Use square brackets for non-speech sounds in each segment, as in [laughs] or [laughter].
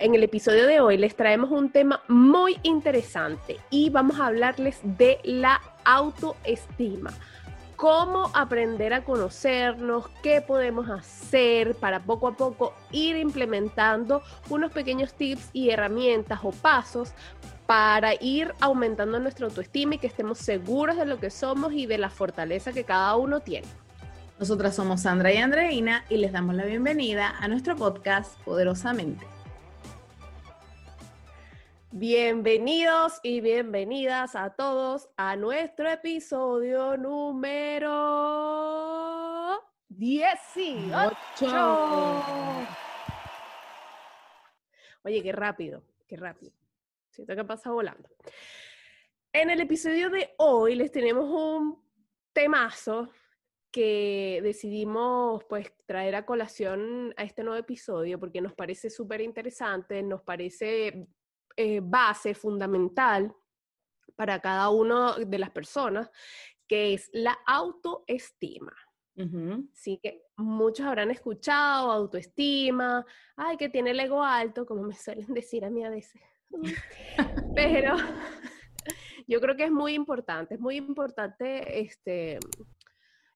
En el episodio de hoy les traemos un tema muy interesante y vamos a hablarles de la autoestima. Cómo aprender a conocernos, qué podemos hacer para poco a poco ir implementando unos pequeños tips y herramientas o pasos para ir aumentando nuestra autoestima y que estemos seguros de lo que somos y de la fortaleza que cada uno tiene. Nosotras somos Sandra y Andreina y les damos la bienvenida a nuestro podcast Poderosamente. Bienvenidos y bienvenidas a todos a nuestro episodio número 18. Oye, qué rápido, qué rápido. Siento que pasa volando. En el episodio de hoy les tenemos un temazo que decidimos pues traer a colación a este nuevo episodio porque nos parece súper interesante, nos parece eh, base fundamental para cada una de las personas, que es la autoestima. Así que muchos habrán escuchado autoestima, ay, que tiene el ego alto, como me suelen decir a mí a veces. [laughs] Pero [laughs] yo creo que es muy importante, es muy importante este,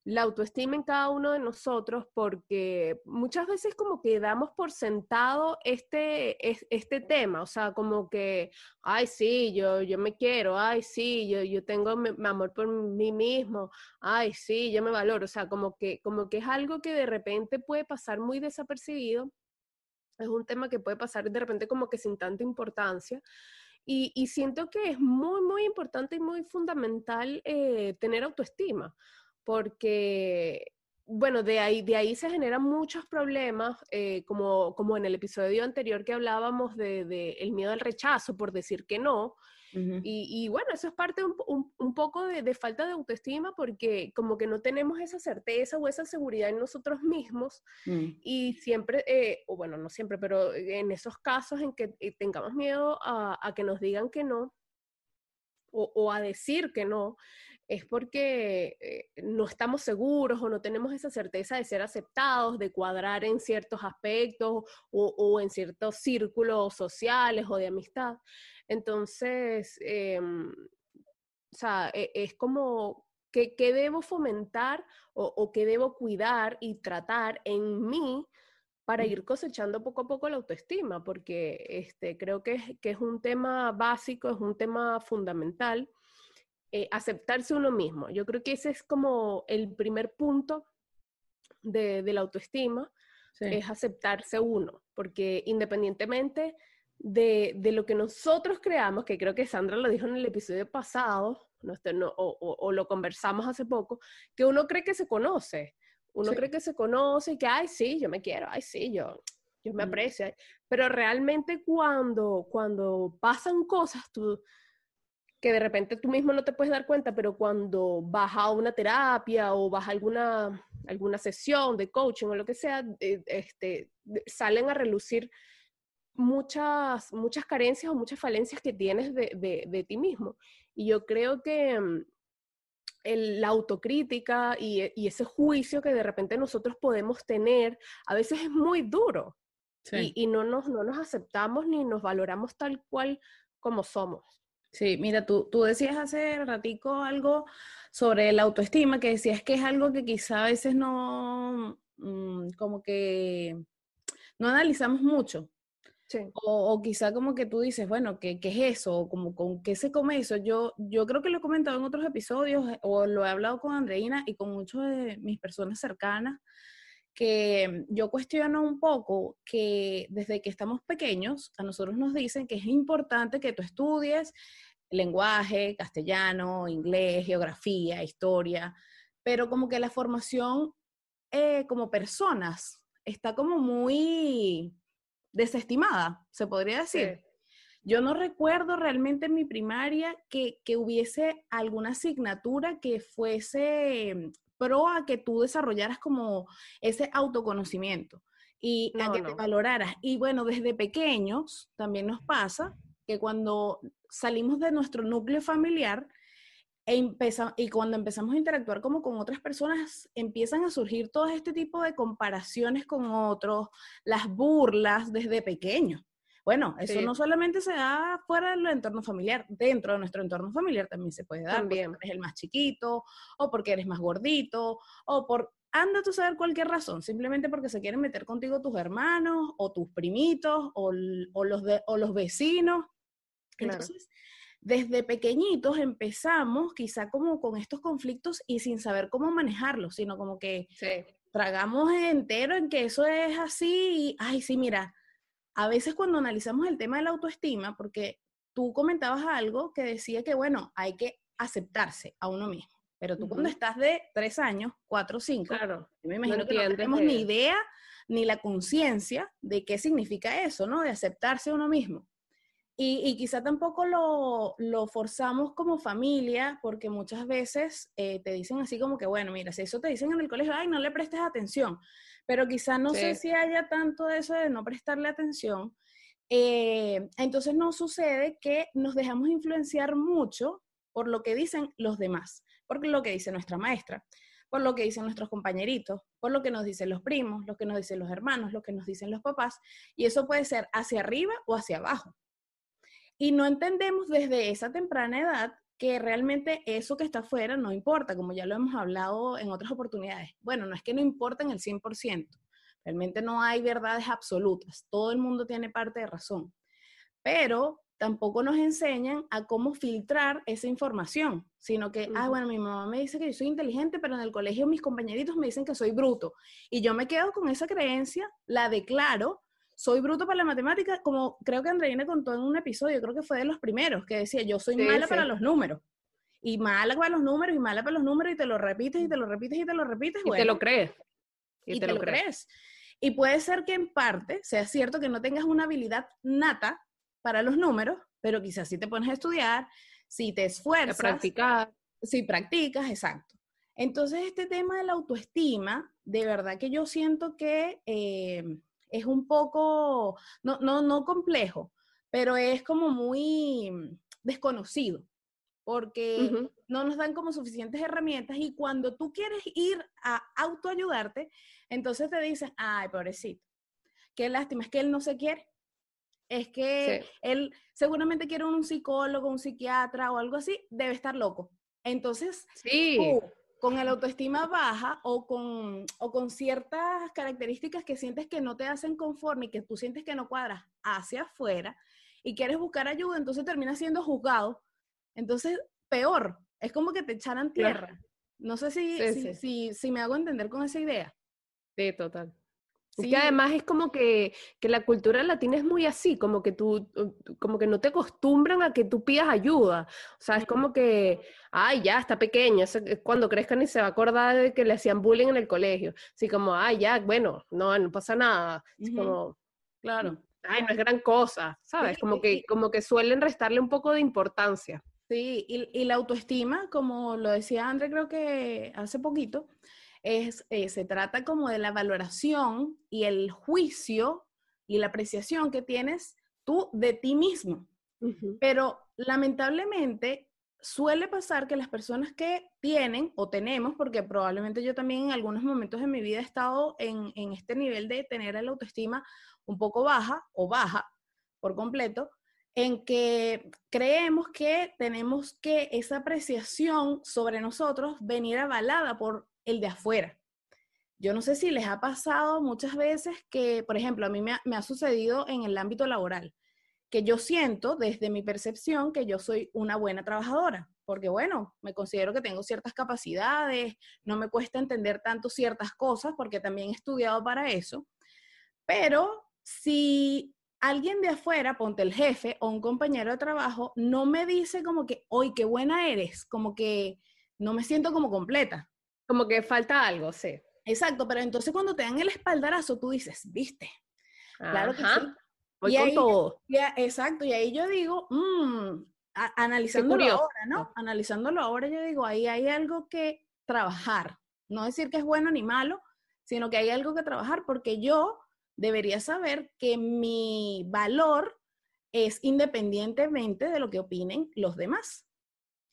la autoestima en cada uno de nosotros porque muchas veces como que damos por sentado este, este tema, o sea, como que, ay, sí, yo, yo me quiero, ay, sí, yo, yo tengo mi, amor por mí mismo, ay, sí, yo me valoro, o sea, como que, como que es algo que de repente puede pasar muy desapercibido, es un tema que puede pasar de repente como que sin tanta importancia. Y, y siento que es muy, muy importante y muy fundamental eh, tener autoestima porque, bueno, de ahí, de ahí se generan muchos problemas, eh, como, como en el episodio anterior que hablábamos de, de el miedo al rechazo por decir que no. y, y, bueno, eso es parte un, un, un poco de, de, falta de autoestima porque como que no tenemos esa certeza o esa seguridad en nosotros mismos mm. y siempre, eh, o bueno, no siempre, pero en esos casos en que eh, tengamos miedo a, a que nos digan que no o, o a decir que no, es porque eh, no estamos seguros o no tenemos esa certeza de ser aceptados, de cuadrar en ciertos aspectos o, en ciertos círculos sociales o de amistad. Entonces, em, o sea, e, es como, ¿qué, debo fomentar o, qué debo cuidar y tratar en mí? para ir cosechando poco a poco la autoestima, porque este, creo que que es un tema básico, es un tema fundamental eh, aceptarse uno mismo. Yo creo que ese es como el primer punto de, la autoestima, es aceptarse uno, porque independientemente de, lo que nosotros creamos, que creo que Sandra lo dijo en el episodio pasado, no, o, lo conversamos hace poco, que uno cree que se conoce, uno cree que se conoce y que, ay, sí, yo me quiero, ay, sí, yo, yo me mm. aprecio, pero realmente cuando, cuando pasan cosas, tú que de repente tú mismo no te puedes dar cuenta, pero cuando vas a una terapia o vas a alguna, alguna sesión de coaching o lo que sea, eh, este, salen a relucir muchas, muchas carencias o muchas falencias que tienes de, de, ti mismo. Y yo creo que mm, el, la autocrítica y, y, ese juicio que de repente nosotros podemos tener, a veces es muy duro. Y, y, no, nos, no nos aceptamos ni nos valoramos tal cual como somos. Sí, mira, tú, tú decías hace ratico algo sobre la autoestima, que decías que es algo que quizá a veces no, mm, como que no analizamos mucho. Sí. O, o, quizá como que tú dices, bueno, ¿qué, ¿qué, es eso? O como, ¿Con qué se come eso? Yo, yo creo que lo he comentado en otros episodios o lo he hablado con Andreina y con muchas de mis personas cercanas, que yo cuestiono un poco que desde que estamos pequeños, a nosotros nos dicen que es importante que tú estudies lenguaje, castellano, inglés, geografía, historia, pero como que la formación eh, como personas está como muy desestimada, se podría decir. Yo no recuerdo realmente en mi primaria que, que, hubiese alguna asignatura que fuese pro a que tú desarrollaras como ese autoconocimiento y a que te valoraras. Y bueno, desde pequeños también nos pasa que cuando salimos de nuestro núcleo familiar e y cuando empezamos a interactuar como con otras personas, empiezan a surgir todo este tipo de comparaciones con otros, las burlas desde pequeños. Bueno, eso no solamente se da fuera del entorno familiar, dentro de nuestro entorno familiar también se puede dar. También. Porque eres el más chiquito, o porque eres más gordito, o por, anda tú a saber cualquier razón, simplemente porque se quieren meter contigo tus hermanos, o tus primitos, o, los, o los vecinos. Entonces, desde pequeñitos empezamos quizá como con estos conflictos y sin saber cómo manejarlos, sino como que tragamos entero en que eso es así y, ay, sí, mira, a veces cuando analizamos el tema de la autoestima, porque tú comentabas algo que decía que, bueno, hay que aceptarse a uno mismo, pero tú cuando estás de tres años, cuatro, cinco, claro, me imagino que no tenemos ni idea ni la conciencia de qué significa eso, ¿no? De aceptarse a uno mismo. Y, quizá tampoco lo, forzamos como familia, porque muchas veces eh, te dicen así como que, bueno, mira, si eso te dicen en el colegio, ay, no le prestes atención, pero quizá no sé si haya tanto de eso de no prestarle atención. Eh, entonces no sucede que nos dejamos influenciar mucho por lo que dicen los demás, por lo que dice nuestra maestra, por lo que dicen nuestros compañeritos, por lo que nos dicen los primos, lo que nos dicen los hermanos, lo que nos dicen los papás, y eso puede ser hacia arriba o hacia abajo. Y no entendemos desde esa temprana edad que realmente eso que está afuera no importa, como ya lo hemos hablado en otras oportunidades. Bueno, no es que no importa en el 100%, realmente no hay verdades absolutas, todo el mundo tiene parte de razón, pero tampoco nos enseñan a cómo filtrar esa información, sino que, ah, bueno, mi mamá me dice que yo soy inteligente, pero en el colegio mis compañeritos me dicen que soy bruto. Y yo me quedo con esa creencia, la declaro soy bruto para la matemática, como creo que Andreina contó en un episodio, creo que fue de los primeros, que decía, yo soy mala para los números. Y mala para los números, y mala para los números, y te lo repites, y te lo repites, y te lo repites. Y te lo crees. Y, te, lo crees. Y puede ser que en parte sea cierto que no tengas una habilidad nata para los números, pero quizás si te pones a estudiar, si te esfuerzas. practicar. Si practicas, exacto. Entonces, este tema de la autoestima, de verdad que yo siento que eh, es un poco, no, no, no complejo, pero es como muy desconocido, porque no nos dan como suficientes herramientas y cuando tú quieres ir a autoayudarte, entonces te dicen, ay, pobrecito, qué lástima, es que él no se quiere. Es que él seguramente quiere un psicólogo, un psiquiatra o algo así, debe estar loco. Entonces, sí con el autoestima baja o con, o con ciertas características que sientes que no te hacen conforme y que tú sientes que no cuadras hacia afuera y quieres buscar ayuda, entonces terminas siendo juzgado. Entonces, peor, es como que te echaran tierra. No sé si, si, si me hago entender con esa idea. Sí, total. Sí. que además es como que, que, la cultura latina es muy así, como que tú, como que no te acostumbran a que tú pidas ayuda. O sea, es como que, ay, ya, está pequeña, cuando crezca ni se va a acordar de que le hacían bullying en el colegio. Así como, ay, ya, bueno, no, no pasa nada. Es como, claro, ay, no es gran cosa, ¿sabes? Como que, como que suelen restarle un poco de importancia. Sí, y, y la autoestima, como lo decía André, creo que hace poquito, es, eh, se trata como de la valoración y el juicio y la apreciación que tienes tú de ti mismo. Pero lamentablemente suele pasar que las personas que tienen o tenemos, porque probablemente yo también en algunos momentos de mi vida he estado en, en este nivel de tener la autoestima un poco baja o baja por completo, en que creemos que tenemos que esa apreciación sobre nosotros venir avalada por el de afuera. Yo no sé si les ha pasado muchas veces que, por ejemplo, a mí me ha, sucedido en el ámbito laboral, que yo siento desde mi percepción que yo soy una buena trabajadora, porque bueno, me considero que tengo ciertas capacidades, no me cuesta entender tanto ciertas cosas, porque también he estudiado para eso, pero si alguien de afuera, ponte el jefe o un compañero de trabajo, no me dice como que, hoy qué buena eres, como que no me siento como completa. Como que falta algo, sí. Exacto, pero entonces cuando te dan el espaldarazo, tú dices, viste. Claro que sí. Voy con todo. exacto, y ahí yo digo, mmm, analizándolo ahora, ¿no? Analizándolo ahora, yo digo, ahí hay algo que trabajar. No decir que es bueno ni malo, sino que hay algo que trabajar porque yo debería saber que mi valor es independientemente de lo que opinen los demás.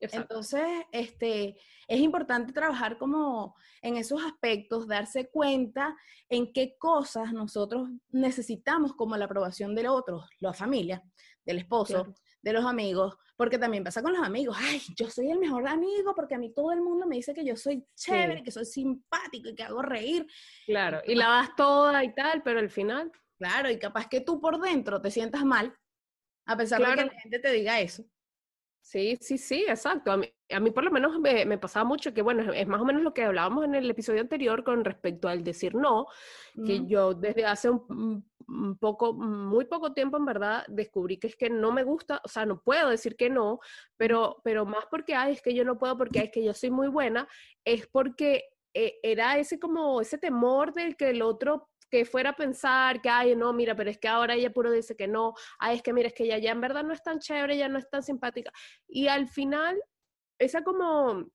Entonces, este, es importante trabajar como en esos aspectos, darse cuenta en qué cosas nosotros necesitamos como la aprobación del otro, la familia, del esposo, de los amigos, porque también pasa con los amigos, ay, yo soy el mejor amigo porque a mí todo el mundo me dice que yo soy chévere, que soy simpático y que hago reír. Claro, y la vas toda y tal, pero al final... Claro, y capaz que tú por dentro te sientas mal, a pesar de que la gente te diga eso. Sí, sí, sí, exacto. A mí, a mí por lo menos me, pasaba mucho que, bueno, es más o menos lo que hablábamos en el episodio anterior con respecto al decir no, que yo desde hace un, poco, muy poco tiempo en verdad descubrí que es que no me gusta, o sea, no puedo decir que no, pero, pero más porque, ay, es que yo no puedo porque es que yo soy muy buena, es porque eh, era ese como, ese temor del que el otro que fuera a pensar que, ay, no, mira, pero es que ahora ella puro dice que no, ay, es que mira, es que ella ya en verdad no es tan chévere, ya no es tan simpática. Y al final, esa como,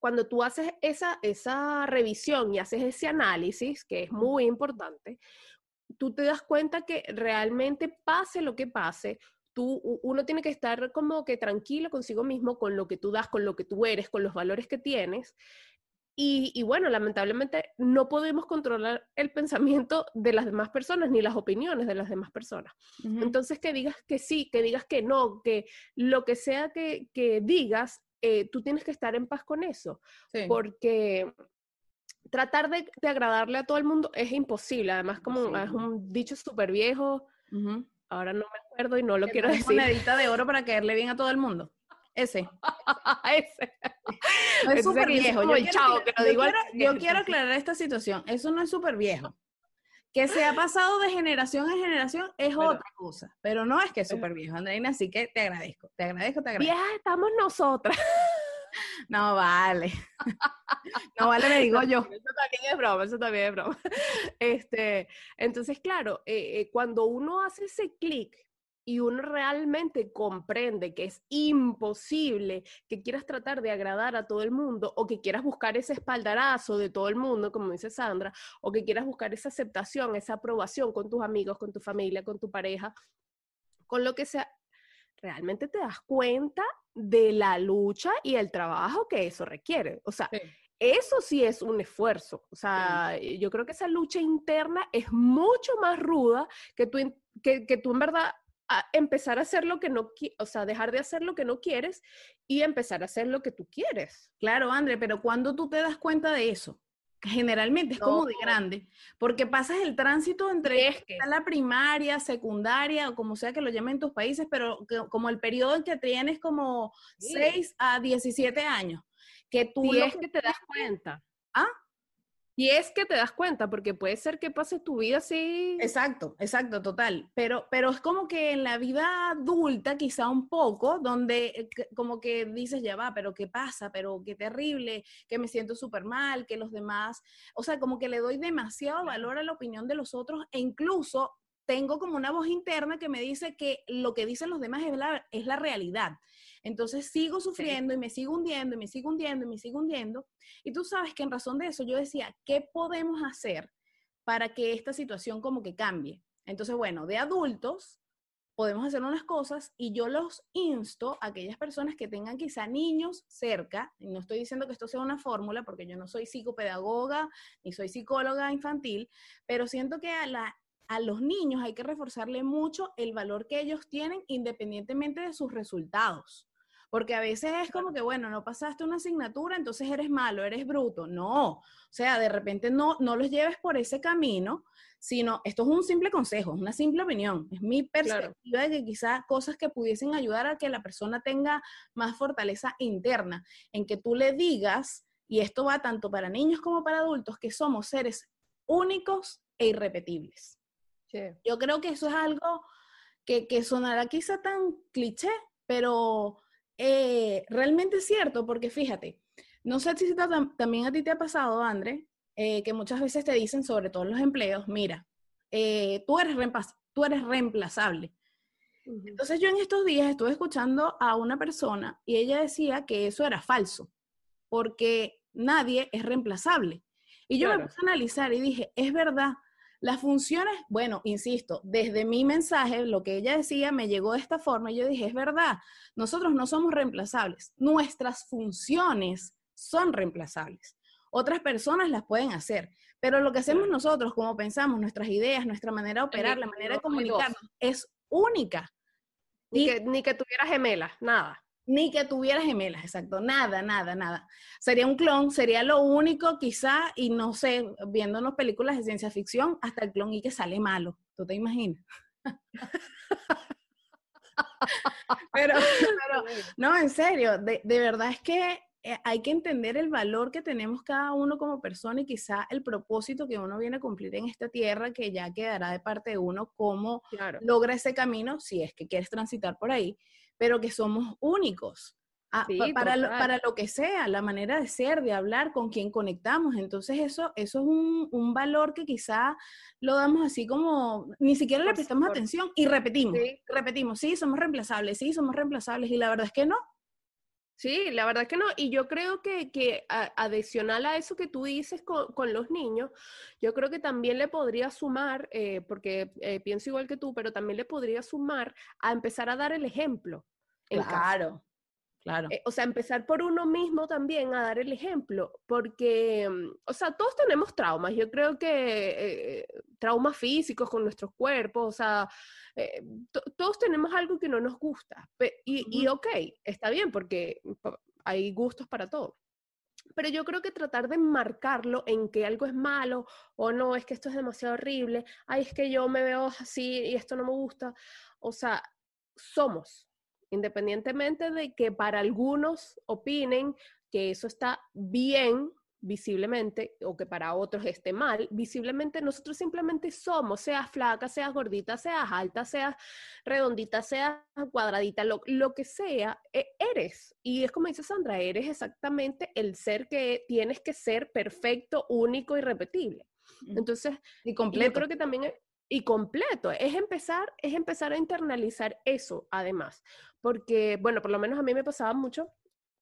cuando tú haces esa, esa revisión y haces ese análisis, que es muy importante, tú te das cuenta que realmente pase lo que pase, Tú, uno tiene que estar como que tranquilo consigo mismo con lo que tú das, con lo que tú eres, con los valores que tienes, y, bueno, lamentablemente no podemos controlar el pensamiento de las demás personas ni las opiniones de las demás personas. Entonces, que digas que sí, que digas que no, que lo que sea que, digas, eh, tú tienes que estar en paz con eso. Porque tratar de, agradarle a todo el mundo es imposible. Además, como es un dicho súper viejo, ahora no me acuerdo y no lo quiero decir. monedita de oro para caerle bien a todo el mundo. Ese. [laughs] Ese. es súper viejo. Yo, quiero, yo quiero aclarar esta situación. Eso no es súper viejo. Que se ha pasado de generación en generación es otra cosa, pero no es que es súper viejo, Andreina, así que te agradezco, te agradezco, te agradezco. Vieja estamos nosotras. [laughs] No vale. [laughs] No vale, me digo yo. Eso también es broma, eso también es broma. Este, entonces, claro, eh, eh, cuando uno hace ese clic y uno realmente comprende que es imposible que quieras tratar de agradar a todo el mundo o que quieras buscar ese espaldarazo de todo el mundo, como dice Sandra, o que quieras buscar esa aceptación, esa aprobación con tus amigos, con tu familia, con tu pareja, con lo que sea, realmente te das cuenta de la lucha y el trabajo que eso requiere. O sea, eso sí es un esfuerzo. O sea, yo creo que esa lucha interna es mucho más ruda que tú, que, que tú en verdad empezar a hacer lo que no, o sea, dejar de hacer lo que no quieres y empezar a hacer lo que tú quieres. Claro, André, pero cuando tú te das cuenta de eso, generalmente es como de grande, porque pasas el tránsito entre es que... la primaria, secundaria, o como sea que lo llamen en tus países, pero como el periodo en que tienes como 6 a 17 años, que tú... es que te das cuenta. ¿Ah? Y es que te das cuenta, porque puede ser que pase tu vida así. Exacto, exacto, total. Pero, pero es como que en la vida adulta, quizá un poco, donde eh, como que dices, ya va, pero qué pasa, pero qué terrible, que me siento súper mal, que los demás, o sea, como que le doy demasiado valor a la opinión de los otros e incluso tengo como una voz interna que me dice que lo que dicen los demás es la, es la realidad. Entonces sigo sufriendo y me sigo hundiendo y me sigo hundiendo y me sigo hundiendo. Y tú sabes que en razón de eso yo decía, ¿qué podemos hacer para que esta situación como que cambie? Entonces, bueno, de adultos podemos hacer unas cosas y yo los insto a aquellas personas que tengan quizá niños cerca, y no estoy diciendo que esto sea una fórmula porque yo no soy psicopedagoga ni soy psicóloga infantil, pero siento que a, la, a los niños hay que reforzarle mucho el valor que ellos tienen independientemente de sus resultados. Porque a veces es como que, bueno, no pasaste una asignatura, entonces eres malo, eres bruto. No, o sea, de repente no, no los lleves por ese camino, sino esto es un simple consejo, una simple opinión, es mi perspectiva de que quizás cosas que pudiesen ayudar a que la persona tenga más fortaleza interna, en que tú le digas, y esto va tanto para niños como para adultos, que somos seres únicos e irrepetibles. Yo creo que eso es algo que, que sonará quizá tan cliché, pero eh, realmente es cierto, porque fíjate, no sé si también a ti te ha pasado, André, eh, que muchas veces te dicen, sobre todo los empleos, mira, eh, tú, eres tú eres reemplazable. Entonces yo en estos días estuve escuchando a una persona y ella decía que eso era falso, porque nadie es reemplazable. Y yo me puse a analizar y dije, es verdad, Las funciones, bueno, insisto, desde mi mensaje, lo que ella decía me llegó de esta forma y yo dije, es verdad, nosotros no somos reemplazables, nuestras funciones son reemplazables. Otras personas las pueden hacer, pero lo que hacemos nosotros, como pensamos, nuestras ideas, nuestra manera de operar, la manera de comunicarnos, es única. Ni, que, ni que tuviera gemelas, nada. Ni que tuviera gemelas, exacto. Nada, nada, nada. Sería un clon, sería lo único quizá, y no sé, viéndonos películas de ciencia ficción, hasta el clon y que sale malo. ¿Tú te imaginas? [laughs] pero, no, en serio, de, de verdad es que eh, hay que entender el valor que tenemos cada uno como persona y quizá el propósito que uno viene a cumplir en esta tierra, que ya quedará de parte de uno, cómo logra ese camino, si es que quieres transitar por ahí, pero que somos únicos. Ah, para, lo, para, lo, que sea, la manera de ser, de hablar, con quien conectamos. Entonces eso, eso es un, un valor que quizá lo damos así como, ni siquiera le prestamos atención y repetimos, repetimos, sí, somos reemplazables, sí, somos reemplazables y la verdad es que no, Sí, la verdad que no. Y yo creo que, que adicional a eso que tú dices con, los niños, yo creo que también le podría sumar, eh, porque eh, pienso igual que tú, pero también le podría sumar a empezar a dar el ejemplo. Claro. Claro. Eh, o sea, empezar por uno mismo también a dar el ejemplo, porque, mm, o sea, todos tenemos traumas. Yo creo que eh, traumas físicos con nuestros cuerpos, o sea, eh, todos tenemos algo que no nos gusta. Y, y, ok, está bien, porque hay gustos para todo. Pero yo creo que tratar de marcarlo en que algo es malo o no, es que esto es demasiado horrible, ay, es que yo me veo así y esto no me gusta. O sea, somos, independientemente de que para algunos opinen que eso está bien visiblemente o que para otros esté mal, visiblemente nosotros simplemente somos, seas flaca, seas gordita, seas alta, seas redondita, seas cuadradita, lo, que sea, e, eres. Y es como dice Sandra, eres exactamente el ser que tienes que ser perfecto, único y repetible. Entonces, y completo. yo creo que también y completo. Es empezar, es empezar a internalizar eso, además. Porque, bueno, por lo menos a mí me pasaba mucho,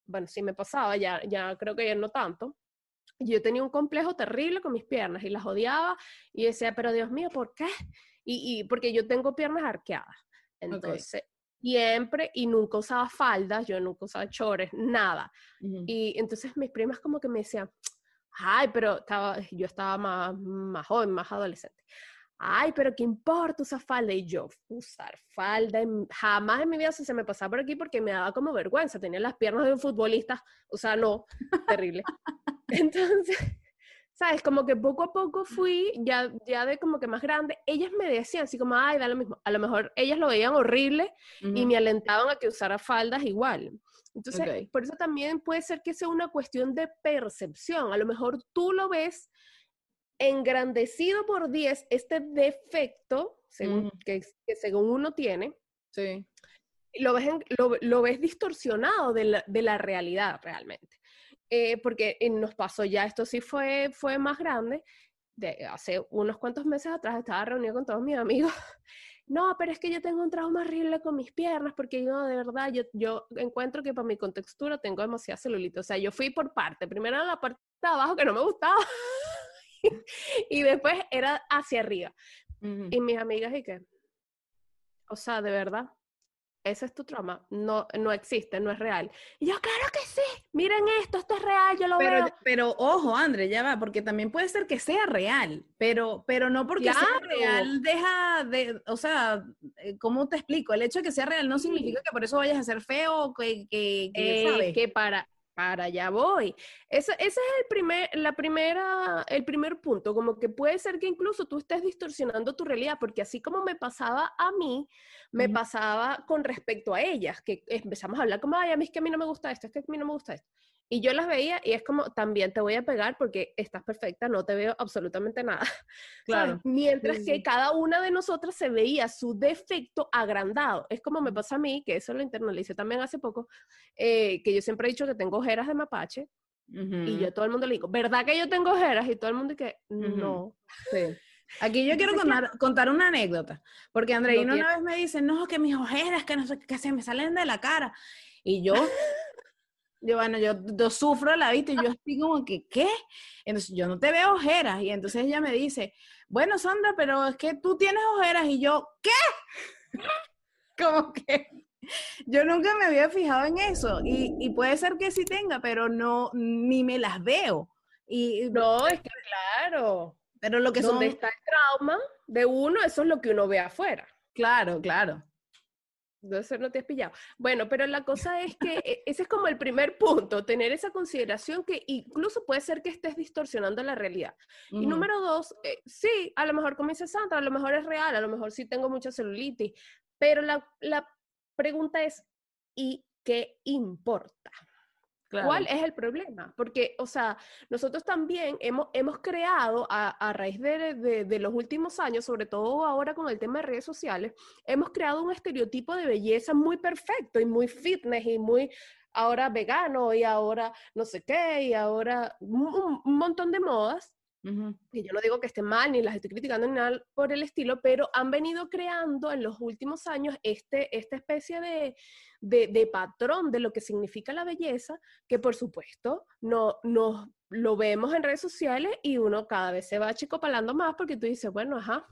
bueno, sí me pasaba, ya, ya creo que ya no tanto. Yo tenía un complejo terrible con mis piernas y las odiaba y decía, pero Dios mío, ¿por qué? Y, y porque yo tengo piernas arqueadas. Entonces, siempre y nunca usaba faldas, yo nunca usaba chores, nada. Y entonces mis primas como que me decían, ay, pero estaba, yo estaba más, más joven, más adolescente ay, pero ¿qué importa usar falda? Y yo, usar falda, jamás en mi vida se me pasaba por aquí porque me daba como vergüenza, tenía las piernas de un futbolista, o sea, no, [laughs] terrible. Entonces, [laughs] ¿sabes? Como que poco a poco fui, ya, ya de como que más grande, ellas me decían así como, ay, da lo mismo. A lo mejor ellas lo veían horrible y me alentaban a que usara faldas igual. Entonces, por eso también puede ser que sea una cuestión de percepción. A lo mejor tú lo ves engrandecido por 10 este defecto según, que, según uno tiene, sí. lo, ves lo, ves distorsionado de la, de la realidad realmente. Eh, porque nos pasó ya, esto sí fue, fue más grande, de, hace unos cuantos meses atrás estaba reunido con todos mis amigos. [laughs] No, pero es que yo tengo un trauma horrible con mis piernas porque yo de verdad, yo, yo encuentro que para mi contextura tengo demasiada celulita. O sea, yo fui por parte. Primero la parte de abajo que no me gustaba. [laughs] [laughs] y después era hacia arriba. Y mis amigas, ¿y qué? O sea, de verdad, ese es tu trauma. No, no existe, no es real. Y yo, claro que sí. Miren esto, esto es real, yo lo pero, veo. Pero ojo, André, ya va, porque también puede ser que sea real, pero, pero no porque sea real deja de, o sea, eh, ¿cómo te explico? El hecho de que sea real no significa que por eso vayas a ser feo, que, que, que, que para, para allá voy. Ese, ese es el primer, la primera, el primer punto, como que puede ser que incluso tú estés distorsionando tu realidad, porque así como me pasaba a mí, me pasaba con respecto a ellas, que empezamos a hablar como, ay, a mí es que a mí no me gusta esto, es que a mí no me gusta esto. Y yo las veía y es como, también te voy a pegar porque estás perfecta, no te veo absolutamente nada. [laughs] Claro. Mientras que cada una de nosotras se veía su defecto agrandado. Es como me pasa a mí, que eso lo internalicé también hace poco, eh, que yo siempre he dicho que tengo ojeras de mapache. Y yo a todo el mundo le digo, ¿verdad que yo tengo ojeras? Y todo el mundo dice, no. Sí. Aquí yo [laughs] quiero contar, una anécdota, porque Andreina una vez me dice, no, que mis ojeras, que, no que se me salen de la cara. Y yo, [laughs] Yo, bueno, yo, yo sufro la vista y yo estoy como que, ¿qué? Entonces, yo no te veo ojeras. Y entonces ella me dice, bueno, Sandra, pero es que tú tienes ojeras. Y yo, ¿qué? [laughs] como que yo nunca me había fijado en eso. Y, y, puede ser que sí tenga, pero no, ni me las veo. Y, no, es que claro. Pero lo que Donde está el trauma de uno, eso es lo que uno ve afuera. Claro, claro. Entonces no te has pillado. Bueno, pero la [laughs] cosa es que e, ese es como el primer punto, tener esa consideración que incluso puede ser que estés distorsionando la realidad. Y número dos, eh, sí, a lo mejor como dice Sandra, a lo mejor es real, a lo mejor sí tengo mucha celulitis, pero la, la pregunta es, ¿y qué importa? ¿Cuál es el problema? Porque, o sea, nosotros también hemos, hemos creado a, raíz de, de, los últimos años, sobre todo ahora con el tema de redes sociales, hemos creado un estereotipo de belleza muy perfecto y muy fitness y muy ahora vegano y ahora no sé qué y ahora un, un montón de modas y yo no digo que esté mal, ni las estoy criticando ni nada por el estilo, pero han venido creando en los últimos años este, esta especie de, de, patrón de lo que significa la belleza, que por supuesto no, no lo vemos en redes sociales y uno cada vez se va achicopalando más porque tú dices, bueno, ajá,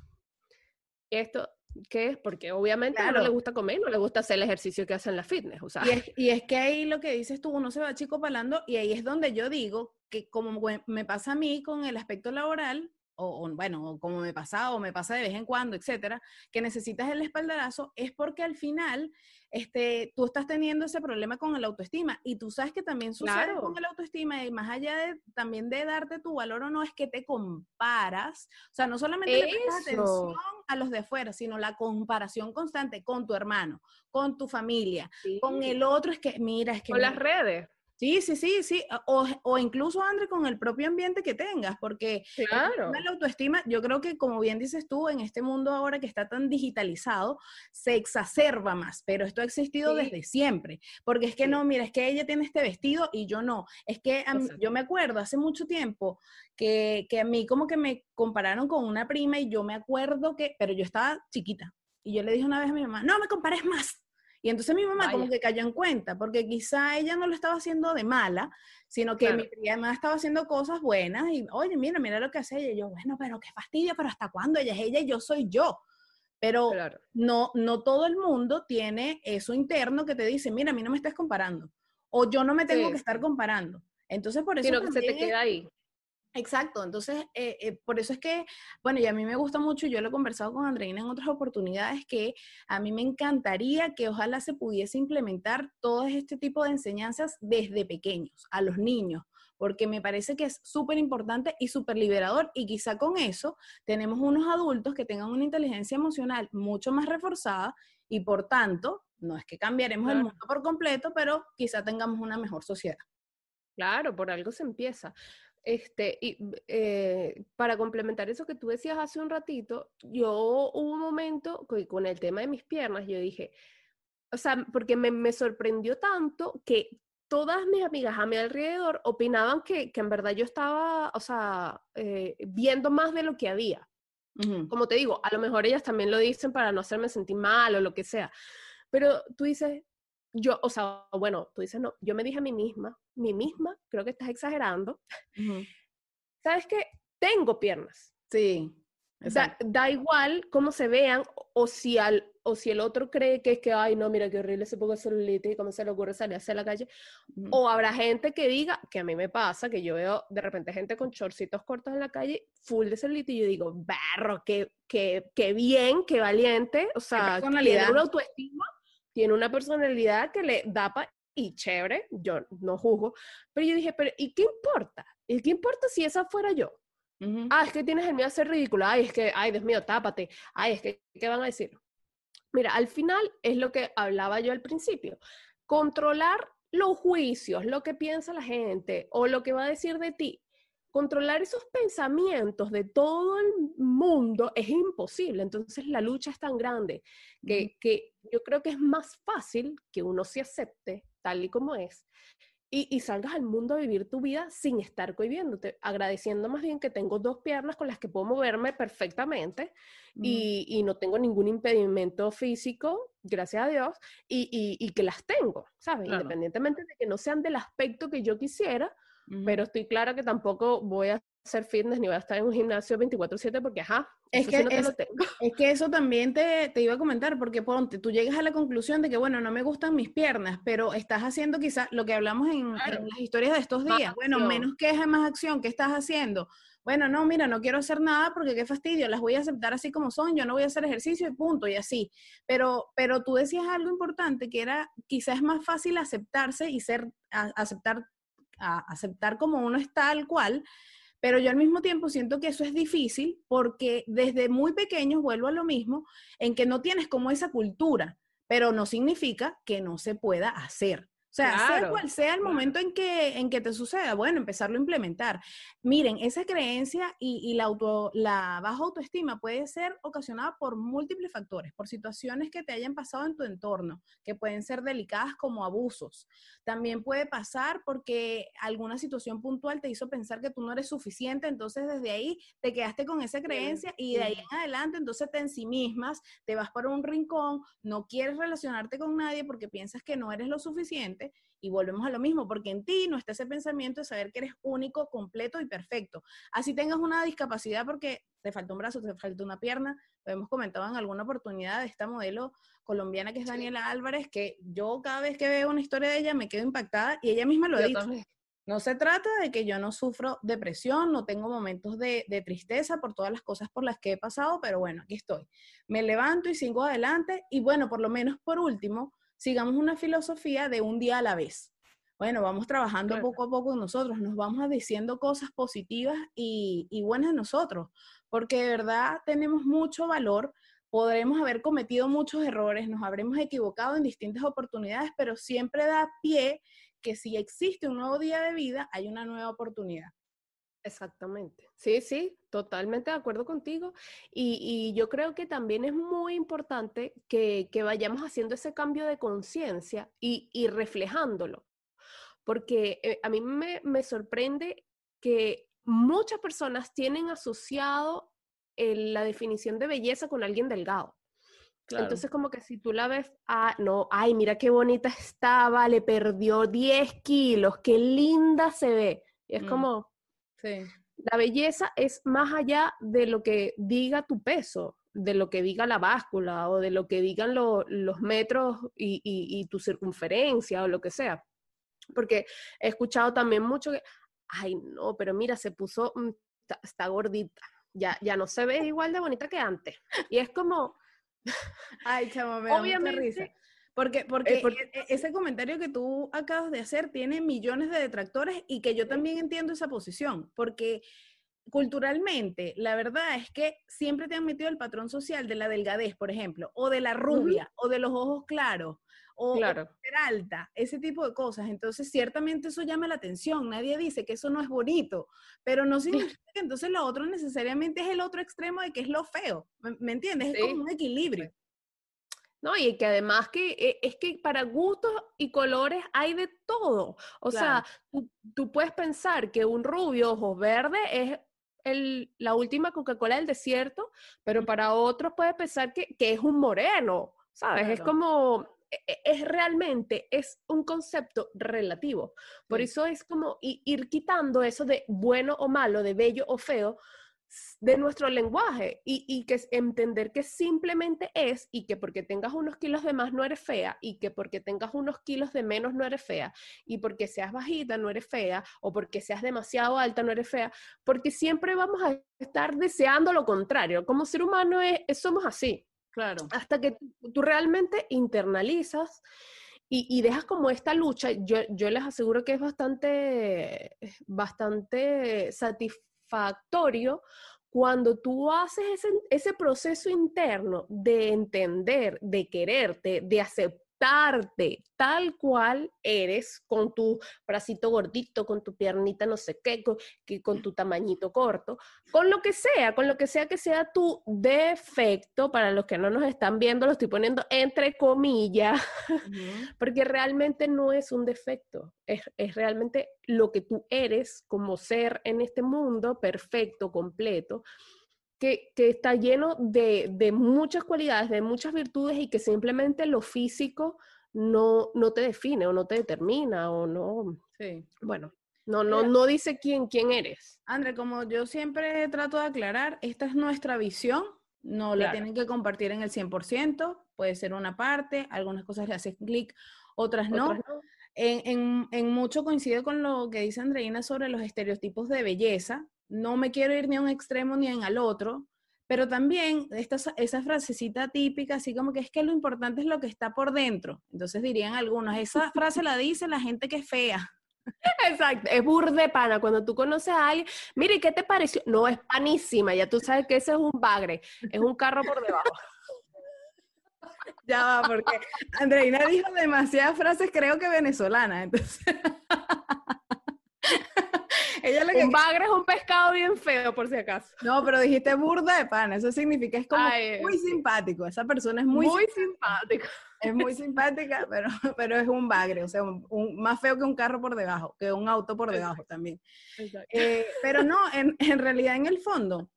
esto, ¿Qué es? Porque obviamente no le gusta comer, no le gusta hacer el ejercicio que hacen la fitness. O sea. y, es, y, es, que ahí lo que dices tú, uno se va chico palando y ahí es donde yo digo que como me pasa a mí con el aspecto laboral, o, bueno, como me pasa o me pasa de vez en cuando, etcétera, que necesitas el espaldarazo, es porque al final este, tú estás teniendo ese problema con el autoestima y tú sabes que también sucede con el autoestima y más allá de también de darte tu valor o no, es que te comparas, o sea, no solamente le prestas atención a los de afuera, sino la comparación constante con tu hermano, con tu familia, con el otro, es que, mira, es que... Con las redes. Sí, sí, sí, sí. O, o, incluso, André, con el propio ambiente que tengas, porque claro. la autoestima, yo creo que, como bien dices tú, en este mundo ahora que está tan digitalizado, se exacerba más, pero esto ha existido desde siempre. Porque es que no, mira, es que ella tiene este vestido y yo no. Es que yo me acuerdo hace mucho tiempo que, que a mí como que me compararon con una prima y yo me acuerdo que, pero yo estaba chiquita. Y yo le dije una vez a mi mamá, no me compares más, y entonces mi mamá como que cayó en cuenta, porque quizá ella no lo estaba haciendo de mala, sino que mi prima estaba haciendo cosas buenas y, oye, mira, mira lo que hace ella. Y yo, bueno, pero qué fastidio, pero ¿hasta cuándo? Ella es ella y yo soy yo. Pero no, no todo el mundo tiene eso interno que te dice, mira, a mí no me estés comparando. O yo no me tengo que estar comparando. Entonces, por eso... Sino que se te queda ahí. Exacto, entonces eh, eh, por eso es que, bueno, y a mí me gusta mucho, yo lo he conversado con Andreina en otras oportunidades, que a mí me encantaría que ojalá se pudiese implementar todo este tipo de enseñanzas desde pequeños, a los niños, porque me parece que es súper importante y súper liberador y quizá con eso tenemos unos adultos que tengan una inteligencia emocional mucho más reforzada y por tanto, no es que cambiaremos el mundo por completo, pero quizá tengamos una mejor sociedad. Claro, por algo se empieza. Este, y eh, para complementar eso que tú decías hace un ratito, yo hubo un momento con, el tema de mis piernas, yo dije, o sea, porque me, me, sorprendió tanto que todas mis amigas a mi alrededor opinaban que, que en verdad yo estaba, o sea, eh, viendo más de lo que había. Como te digo, a lo mejor ellas también lo dicen para no hacerme sentir mal o lo que sea. Pero tú dices, yo, o sea, bueno, tú dices, no, yo me dije a mí misma, mí misma, creo que estás exagerando. ¿Sabes qué? Tengo piernas. Sí. Da, da, igual cómo se vean o si, al, o si el otro cree que es que, ay, no, mira qué horrible se ponga celulitis y cómo se le ocurre salir hacia la calle. O habrá gente que diga, que a mí me pasa, que yo veo de repente gente con chorcitos cortos en la calle, full de celulitis, y yo digo, berro, qué, qué, qué bien, qué valiente, o sea, tiene una autoestima tiene una personalidad que le da pa y chévere, yo no juzgo, pero yo dije, pero ¿y qué importa? ¿Y qué importa si esa fuera yo? Ah, es que tienes el miedo a ser ridículo, ay, es que, ay, Dios mío, tápate, ay, es que, ¿qué van a decir? Mira, al final es lo que hablaba yo al principio, controlar los juicios, lo que piensa la gente o lo que va a decir de ti, controlar esos pensamientos de todo el mundo es imposible. Entonces la lucha es tan grande que, que yo creo que es más fácil que uno se acepte tal y como es y, salgas al mundo a vivir tu vida sin estar cohibiéndote, agradeciendo más bien que tengo dos piernas con las que puedo moverme perfectamente y, no tengo ningún impedimento físico, gracias a Dios, y, que las tengo, ¿sabes? Independientemente de que no sean del aspecto que yo quisiera, pero estoy clara que tampoco voy a hacer fitness ni voy a estar en un gimnasio 24/7 porque, ajá, es que, es, que eso también te, te, iba a comentar, porque ponte, tú llegas a la conclusión de que, bueno, no me gustan mis piernas, pero estás haciendo quizás lo que hablamos en, las historias de estos días, bueno, menos queja, más acción, ¿qué estás haciendo? Bueno, no, mira, no quiero hacer nada porque qué fastidio, las voy a aceptar así como son, yo no voy a hacer ejercicio y punto, y así. Pero, pero tú decías algo importante, que era quizás es más fácil aceptarse y ser, aceptar, aceptar como uno es tal cual, pero yo al mismo tiempo siento que eso es difícil porque desde muy pequeños vuelvo a lo mismo, en que no tienes como esa cultura, pero no significa que no se pueda hacer. O sea, sea cual sea el momento en que, en que te suceda, bueno, empezarlo a implementar. Miren, esa creencia y, la, auto, la baja autoestima puede ser ocasionada por múltiples factores, por situaciones que te hayan pasado en tu entorno, que pueden ser delicadas como abusos. También puede pasar porque alguna situación puntual te hizo pensar que tú no eres suficiente, entonces desde ahí te quedaste con esa creencia y de ahí en adelante entonces te ensimismas, te vas para un rincón, no quieres relacionarte con nadie porque piensas que no eres lo suficiente y volvemos a lo mismo, porque en ti no está ese pensamiento de saber que eres único, completo y perfecto. Así tengas una discapacidad porque te falta un brazo, te falta una pierna, lo hemos comentado en alguna oportunidad de esta modelo colombiana que es Daniela Álvarez, que yo cada vez que veo una historia de ella me quedo impactada y ella misma lo ha dicho. No se trata de que yo no sufro depresión, no tengo momentos de, de, tristeza por todas las cosas por las que he pasado, pero bueno, aquí estoy. Me levanto y sigo adelante y bueno, por lo menos por último, sigamos una filosofía de un día a la vez. Bueno, vamos trabajando poco a poco nosotros, nos vamos diciendo cosas positivas y, buenas de nosotros, porque de verdad tenemos mucho valor, podremos haber cometido muchos errores, nos habremos equivocado en distintas oportunidades, pero siempre da pie que si existe un nuevo día de vida, hay una nueva oportunidad. Exactamente. Sí, sí, totalmente de acuerdo contigo. Y, yo creo que también es muy importante que, vayamos haciendo ese cambio de conciencia y, reflejándolo. Porque eh, a mí me, sorprende que muchas personas tienen asociado la definición de belleza con alguien delgado. Entonces, como que si tú la ves, ah, no, ay, mira qué bonita estaba, le perdió 10 kilos, qué linda se ve. Y es mm. como, la belleza es más allá de lo que diga tu peso, de lo que diga la báscula o de lo que digan los metros y, tu circunferencia o lo que sea. Porque he escuchado también mucho que, ay, no, pero mira, se puso, mm, está, gordita, ya, ya no se ve igual de bonita que antes. Y es como, ay, chamo, me obviamente, porque, porque, e, e, ese comentario que tú acabas de hacer tiene millones de detractores y que yo también entiendo esa posición, porque culturalmente, la verdad es que siempre te han metido el patrón social de la delgadez, por ejemplo, o de la rubia, o de los ojos claros, o, de ser alta, ese tipo de cosas. Entonces, ciertamente eso llama la atención. Nadie dice que eso no es bonito, pero no significa que entonces lo otro necesariamente es el otro extremo de que es lo feo. ¿Me, entiendes? Es como un equilibrio. ¿No? Y que además que eh, es que para gustos y colores hay de todo. O sea, tú, puedes pensar que un rubio ojos verdes es el, la última Coca-Cola del desierto, pero para otros puedes pensar que, es un moreno, ¿sabes? Es como, e, e, es realmente, es un concepto relativo. Por eso es como ir quitando eso de bueno o malo, de bello o feo, de nuestro lenguaje y, que entender que simplemente es y que porque tengas unos kilos de más no eres fea y que porque tengas unos kilos de menos no eres fea y porque seas bajita no eres fea o porque seas demasiado alta no eres fea, porque siempre vamos a estar deseando lo contrario. Como ser humano es, somos así. Claro. Hasta que tú, realmente internalizas y, dejas como esta lucha, yo, yo les aseguro que es bastante, bastante satisfactorio factorio cuando tú haces ese, ese, proceso interno de entender, de quererte, de aceptar aceptarte tal cual eres, con tu bracito gordito, con tu piernita no sé qué, con, con tu tamañito corto, con lo que sea, con lo que sea que sea tu defecto, para los que no nos están viendo, lo estoy poniendo entre comillas, [laughs] porque realmente no es un defecto, es, es realmente lo que tú eres como ser en este mundo perfecto, completo que, está lleno de, muchas cualidades, de muchas virtudes y que simplemente lo físico no, no te define o no te determina o no. Sí. Bueno, no, no, no dice quién, quién eres. André, como yo siempre trato de aclarar, esta es nuestra visión, no la tienen que compartir en el 100%, puede ser una parte, algunas cosas le hacen clic, otras no. En, en, mucho coincide con lo que dice Andreina sobre los estereotipos de belleza, no me quiero ir ni a un extremo ni en al otro, pero también esta, esa frasecita típica, así como que es que lo importante es lo que está por dentro. Entonces dirían algunos, esa frase la dice la gente que es fea. [laughs] Exacto, es burde pana. Cuando tú conoces a alguien, mire, ¿qué te pareció? No, es panísima, ya tú sabes que ese es un bagre, es un carro por debajo. [laughs] ya va, porque Andreina dijo demasiadas frases, creo que venezolanas, entonces. [laughs] Un bagre es un pescado bien feo, por si acaso. No, pero dijiste burda de pan, eso significa es como muy simpático. Esa persona es muy, muy simpática. Es muy [laughs] simpática, pero, pero es un bagre, o sea, más feo que un carro por debajo, que un auto por debajo también. Eh, pero no, en, en realidad en el fondo,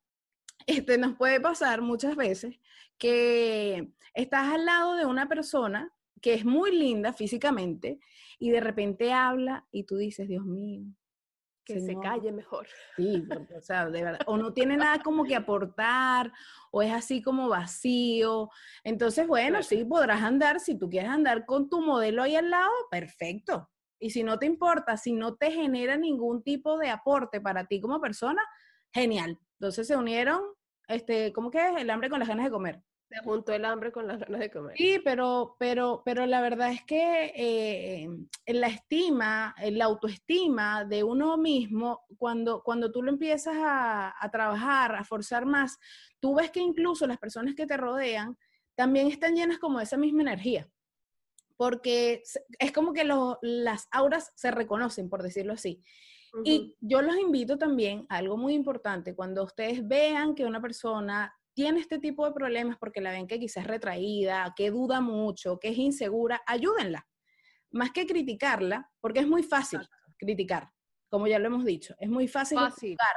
este, nos puede pasar muchas veces que estás al lado de una persona que es muy linda físicamente y de repente habla y tú dices, Dios mío, que se calle mejor. Sí, [laughs] o sea, de verdad, o no tiene nada como que aportar, o es así como vacío. Entonces, bueno, sí, podrás andar, si tú quieres andar con tu modelo ahí al lado, perfecto. Y si no te importa, si no te genera ningún tipo de aporte para ti como persona, genial. Entonces se unieron, este, ¿cómo que es? El hambre con las ganas de comer. Se juntó el hambre con las [laughs] ganas de comer. Sí, pero, pero, pero la verdad es que eh, la estima, la autoestima de uno mismo, cuando, cuando tú lo empiezas a, trabajar, a forzar más, tú ves que incluso las personas que te rodean también están llenas como de esa misma energía. Porque es como que las auras se reconocen, por decirlo así. Y yo los invito también a algo muy importante, cuando ustedes vean que una persona tiene este tipo de problemas porque la ven que quizás es retraída, que duda mucho, que es insegura, ayúdenla. Más que criticarla, porque es muy fácil criticar, como ya lo hemos dicho, es muy fácil, criticar.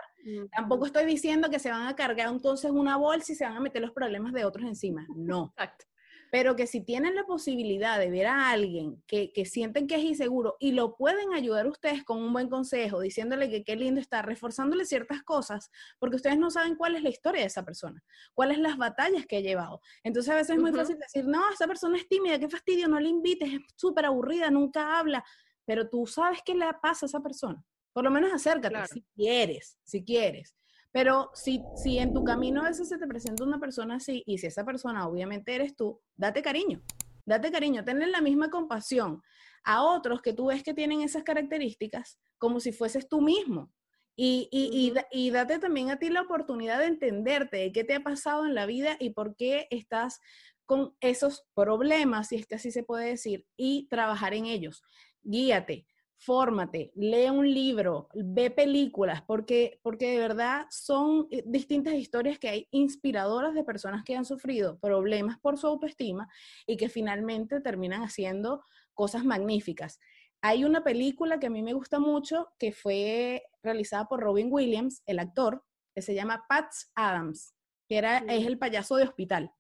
Tampoco estoy diciendo que se van a cargar entonces una bolsa y se van a meter los problemas de otros encima. No. Exacto pero que si tienen la posibilidad de ver a alguien que, sienten que es inseguro y lo pueden ayudar ustedes con un buen consejo, diciéndole que qué lindo está, reforzándole ciertas cosas, porque ustedes no saben cuál es la historia de esa persona, cuáles las batallas que ha llevado. Entonces a veces es muy fácil decir, no, esa persona es tímida, qué fastidio, no le invites, es súper aburrida, nunca habla, pero tú sabes qué le pasa a esa persona. Por lo menos acércate, si quieres, si quieres. Pero si, si en tu camino a veces se te presenta una persona así, y si esa persona obviamente eres tú, date cariño, date cariño, tenle la misma compasión a otros que tú ves que tienen esas características como si fueses tú mismo. Y, y, y, date también a ti la oportunidad de entenderte, de qué te ha pasado en la vida y por qué estás con esos problemas, si es que así se puede decir, y trabajar en ellos. Guíate, fórmate, lee un libro, ve películas, porque, porque de verdad son eh, distintas historias que hay inspiradoras de personas que han sufrido problemas por su autoestima y que finalmente terminan haciendo cosas magníficas. Hay una película que a mí me gusta mucho que fue realizada por Robin Williams, el actor, que se llama Pats Adams, que era, es el payaso de hospital.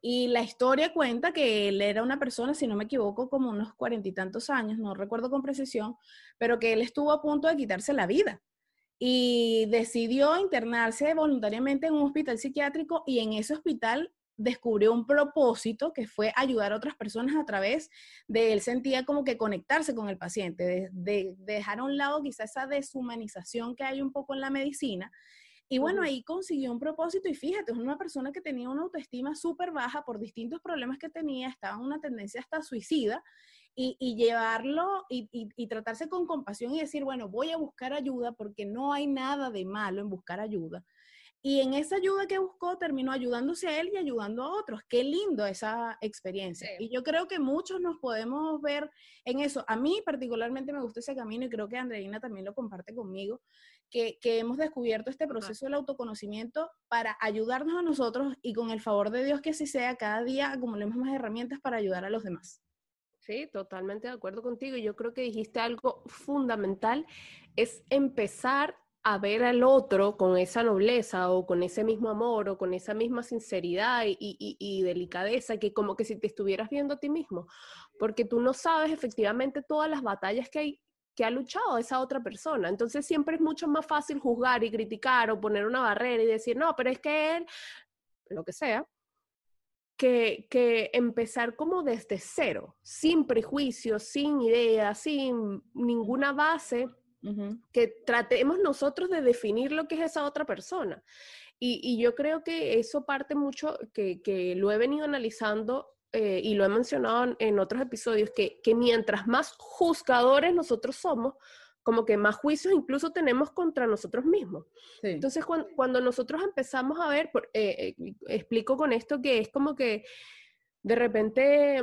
Y la historia cuenta que él era una persona, si no me equivoco, como unos cuarenta y tantos años, no recuerdo con precisión, pero que él estuvo a punto de quitarse la vida. Y decidió internarse voluntariamente en un hospital psiquiátrico y en ese hospital descubrió un propósito que fue ayudar a otras personas a través de él sentía como que conectarse con el paciente, de, de dejar a un lado quizá esa deshumanización que hay un poco en la medicina y bueno, ahí consiguió un propósito y fíjate, es una persona que tenía una autoestima súper baja por distintos problemas que tenía, estaba en una tendencia hasta suicida y, llevarlo y, y, tratarse con compasión y decir, bueno, voy a buscar ayuda porque no hay nada de malo en buscar ayuda. y en esa ayuda que buscó terminó ayudándose a él y ayudando a otros. Qué lindo esa experiencia. Y yo creo que muchos nos podemos ver en eso. A mí particularmente me gusta ese camino y creo que Andreina también lo comparte conmigo, que, que hemos descubierto este proceso del autoconocimiento para ayudarnos a nosotros y con el favor de Dios que así sea, cada día acumulemos más herramientas para ayudar a los demás. Sí, totalmente de acuerdo contigo. Yo creo que dijiste algo fundamental, es empezar a ver al otro con esa nobleza o con ese mismo amor o con esa misma sinceridad y, delicadeza que como que si te estuvieras viendo a ti mismo, porque tú no sabes efectivamente todas las batallas que hay que ha luchado esa otra persona. Entonces siempre es mucho más fácil juzgar y criticar o poner una barrera y decir, no, pero es que él, lo que sea, que, que empezar como desde cero, sin prejuicios, sin ideas, sin ninguna base que tratemos nosotros de definir lo que es esa otra persona. Y, yo creo que eso parte mucho, que, lo he venido analizando eh, y lo he mencionado en, otros episodios, que, mientras más juzgadores nosotros somos, como que más juicios incluso tenemos contra nosotros mismos. Entonces, cuando, nosotros empezamos a ver, eh, eh, explico con esto que es como que de repente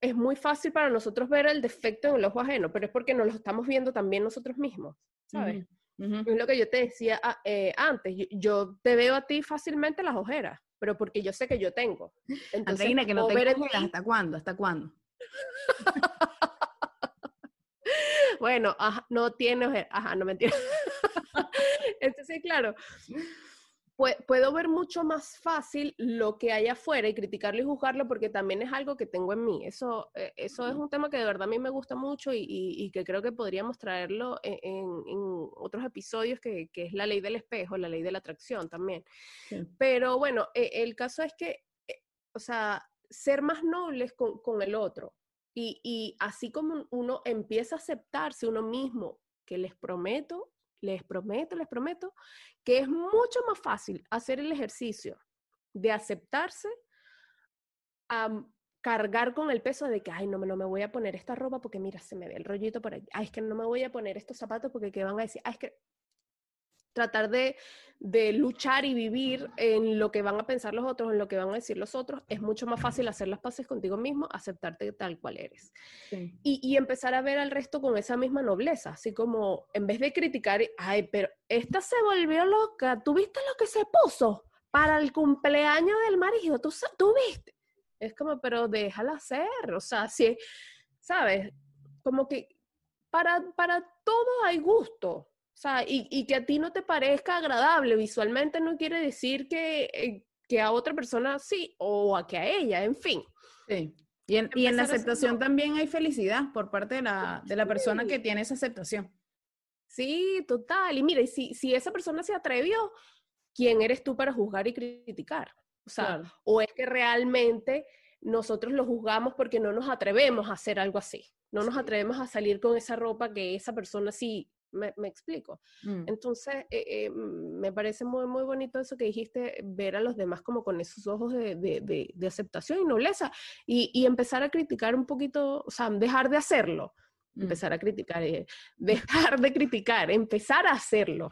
es muy fácil para nosotros ver el defecto en el ojo ajeno, pero es porque nos lo estamos viendo también nosotros mismos, ¿sabes? Es lo que yo te decía ah, eh, antes, yo, te veo a ti fácilmente las ojeras, pero porque yo sé que yo tengo. Entonces, Andreina, que no tengo ojeras, ¿hasta cuándo? ¿Hasta cuándo? [laughs] bueno, no tiene ajá, no me entiendes. [laughs] Entonces, claro, puedo ver mucho más fácil lo que hay afuera y criticarlo y juzgarlo porque también es algo que tengo en mí. Eso, eh, eso es un tema que de verdad a mí me gusta mucho y, que creo que podríamos traerlo e, en, otros episodios, que, es la ley del espejo, la ley de la atracción también. Pero bueno, e, el caso es que, eh, o sea, ser más nobles con, con el otro. Y, y así como uno empieza a aceptarse uno mismo, que les prometo les prometo, les prometo, que es mucho más fácil hacer el ejercicio de aceptarse a cargar con el peso de que, ay, no, no me voy a poner esta ropa porque mira, se me ve el rollito por ahí, ay, es que no me voy a poner estos zapatos porque ¿qué van a decir? Ay, es que tratar de, luchar y vivir en lo que van a pensar los otros, en lo que van a decir los otros, es mucho más fácil hacer las paces contigo mismo, aceptarte tal cual eres. Y, empezar a ver al resto con esa misma nobleza, así como en vez de criticar, ay, pero esta se volvió loca, ¿tú viste lo que se puso para el cumpleaños del marido? ¿Tú, tú viste? Es como, pero déjala hacer, o sea, si, ¿sabes? Como que para, para todo hay gusto. O sea, y, que a ti no te parezca agradable visualmente no quiere decir que, eh, que a otra persona sí o a que a ella, en fin. Sí. Y en, y en la aceptación también hay felicidad por parte de la, de la persona que tiene esa aceptación. Sí, total. Y mira, si, si esa persona se atrevió, ¿quién eres tú para juzgar y criticar? O sea, o es que realmente nosotros lo juzgamos porque no nos atrevemos a hacer algo así. No nos atrevemos a salir con esa ropa que esa persona sí me, explico. Mm. Entonces, eh, eh, me parece muy, muy bonito eso que dijiste, ver a los demás como con esos ojos de, de, de, aceptación y nobleza y, y, empezar a criticar un poquito, o sea, dejar de hacerlo, mm. empezar a criticar, eh, [laughs] dejar de criticar, empezar a hacerlo.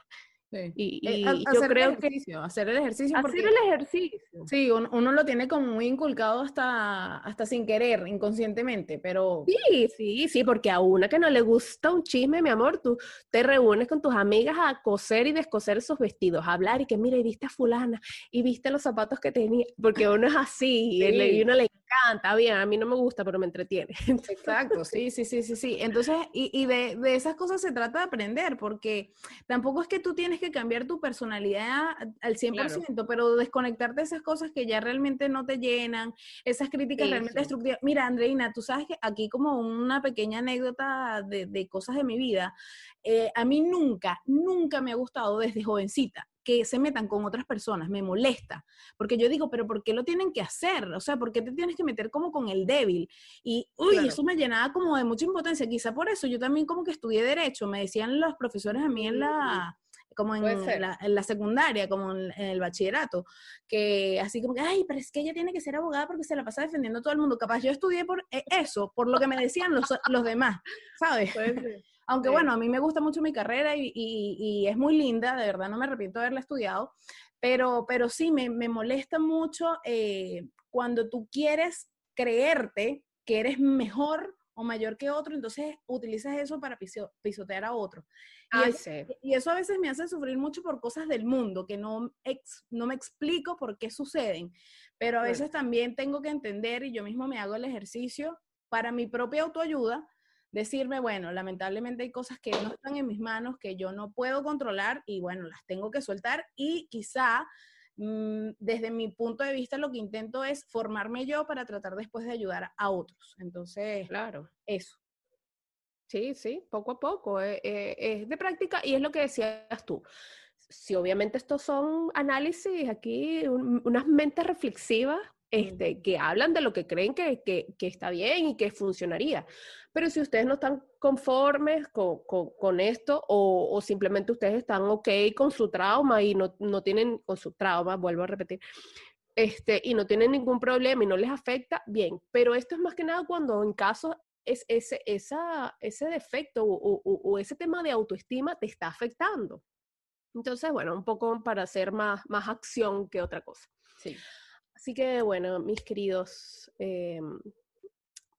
Y, eh, yo creo que hacer el ejercicio. Hacer el ejercicio. Sí, uno, lo tiene como muy inculcado hasta, hasta sin querer, inconscientemente, pero... Sí, sí, sí, porque a una que no le gusta un chisme, mi amor, tú te reúnes con tus amigas a coser y descoser esos vestidos, a hablar y que mira, y viste a fulana, y viste los zapatos que tenía, porque uno es así, y uno le encanta, bien, a mí no me gusta, pero me entretiene. [laughs] Exacto, sí, sí, sí, sí, sí. Entonces, y, y de, de esas cosas se trata de aprender, porque tampoco es que tú tienes que cambiar tu personalidad al 100%, pero desconectarte de esas cosas que ya realmente no te llenan, esas críticas realmente destructivas. Mira, Andreina, tú sabes que aquí como una pequeña anécdota de, de cosas de mi vida, eh, a mí nunca, nunca me ha gustado desde jovencita que se metan con otras personas, me molesta, porque yo digo, pero ¿por qué lo tienen que hacer? O sea, ¿por qué te tienes que meter como con el débil? Y, uy, eso me llenaba como de mucha impotencia, quizá por eso yo también como que estudié derecho, me decían los profesores a mí en la como en la, secundaria, como en, el bachillerato, que así como que, ay, pero es que ella tiene que ser abogada porque se la pasa defendiendo a todo el mundo. Capaz yo estudié por e, eso, por lo que me decían los, los demás, ¿sabes? Aunque bueno, a mí me gusta mucho mi carrera y, es muy linda, de verdad no me arrepiento de haberla estudiado, pero, pero sí, me, molesta mucho eh, cuando tú quieres creerte que eres mejor o mayor que otro, entonces utilizas eso para pisotear a otro. Y, eso, a veces me hace sufrir mucho por cosas del mundo, que no, no me explico por qué suceden, pero a veces también tengo que entender y yo mismo me hago el ejercicio para mi propia autoayuda, decirme, bueno, lamentablemente hay cosas que no están en mis manos, que yo no puedo controlar y bueno, las tengo que soltar y quizá Mm, desde mi punto de vista, lo que intento es formarme yo para tratar después de ayudar a otros. Entonces, claro, eso. Sí, sí, poco a poco. Eh, eh, es de práctica y es lo que decías tú. Si obviamente estos son análisis aquí, unas mentes reflexivas este, que hablan de lo que creen que, está bien y que funcionaría. Pero si ustedes no están conformes con, esto o, simplemente ustedes están ok con su trauma y no, tienen, con su trauma, vuelvo a repetir, este, y no tienen ningún problema y no les afecta, bien. Pero esto es más que nada cuando en caso es ese, esa, ese defecto o, o, ese tema de autoestima te está afectando. Entonces, bueno, un poco para hacer más, más acción que otra cosa. Sí. Así que bueno, mis queridos, eh,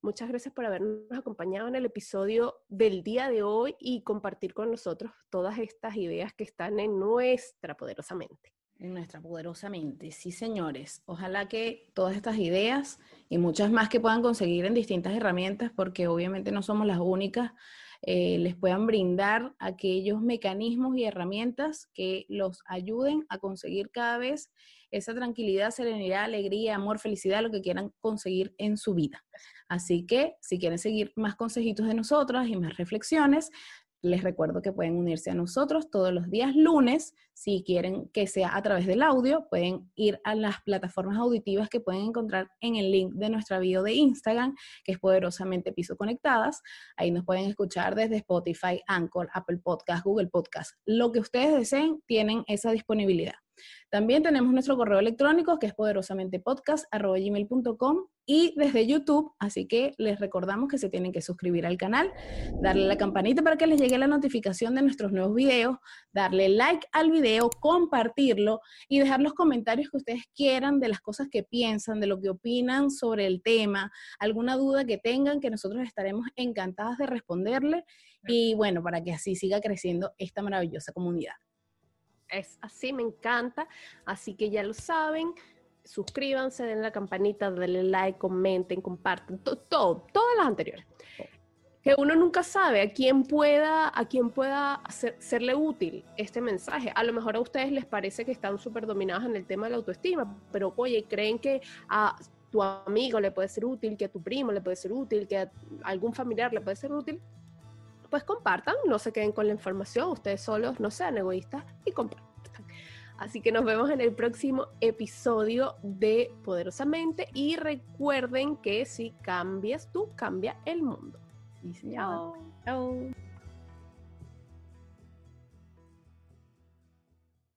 muchas gracias por habernos acompañado en el episodio del día de hoy y compartir con nosotros todas estas ideas que están en nuestra poderosa mente. En nuestra poderosa mente, sí señores. Ojalá que todas estas ideas y muchas más que puedan conseguir en distintas herramientas, porque obviamente no somos las únicas, eh, les puedan brindar aquellos mecanismos y herramientas que los ayuden a conseguir cada vez esa tranquilidad, serenidad, alegría, amor, felicidad, lo que quieran conseguir en su vida. Así que si quieren seguir más consejitos de nosotras y más reflexiones, les recuerdo que pueden unirse a nosotros todos los días lunes. Si quieren que sea a través del audio, pueden ir a las plataformas auditivas que pueden encontrar en el link de nuestra bio de Instagram, que es poderosamente Piso Conectadas. Ahí nos pueden escuchar desde Spotify, Anchor, Apple Podcast, Google Podcast. Lo que ustedes deseen, tienen esa disponibilidad. También tenemos nuestro correo electrónico que es poderosamentepodcast.com y desde YouTube, así que les recordamos que se tienen que suscribir al canal, darle la campanita para que les llegue la notificación de nuestros nuevos videos, darle like al video, compartirlo y dejar los comentarios que ustedes quieran de las cosas que piensan, de lo que opinan sobre el tema, alguna duda que tengan que nosotros estaremos encantadas de responderle y bueno, para que así siga creciendo esta maravillosa comunidad. Es así, me encanta. Así que ya lo saben. Suscríbanse, den la campanita, denle like, comenten, compartan, todo, todas las anteriores. Que uno nunca sabe a quién pueda, a quién pueda serle útil este mensaje. A lo mejor a ustedes les parece que están súper dominados en el tema de la autoestima, pero oye, creen que a tu amigo le puede ser útil, que a tu primo le puede ser útil, que a algún familiar le puede ser útil pues compartan, no se queden con la información, ustedes solos no sean egoístas y compartan. Así que nos vemos en el próximo episodio de Poderosamente y recuerden que si cambias tú, cambia el mundo. Chao. Chao.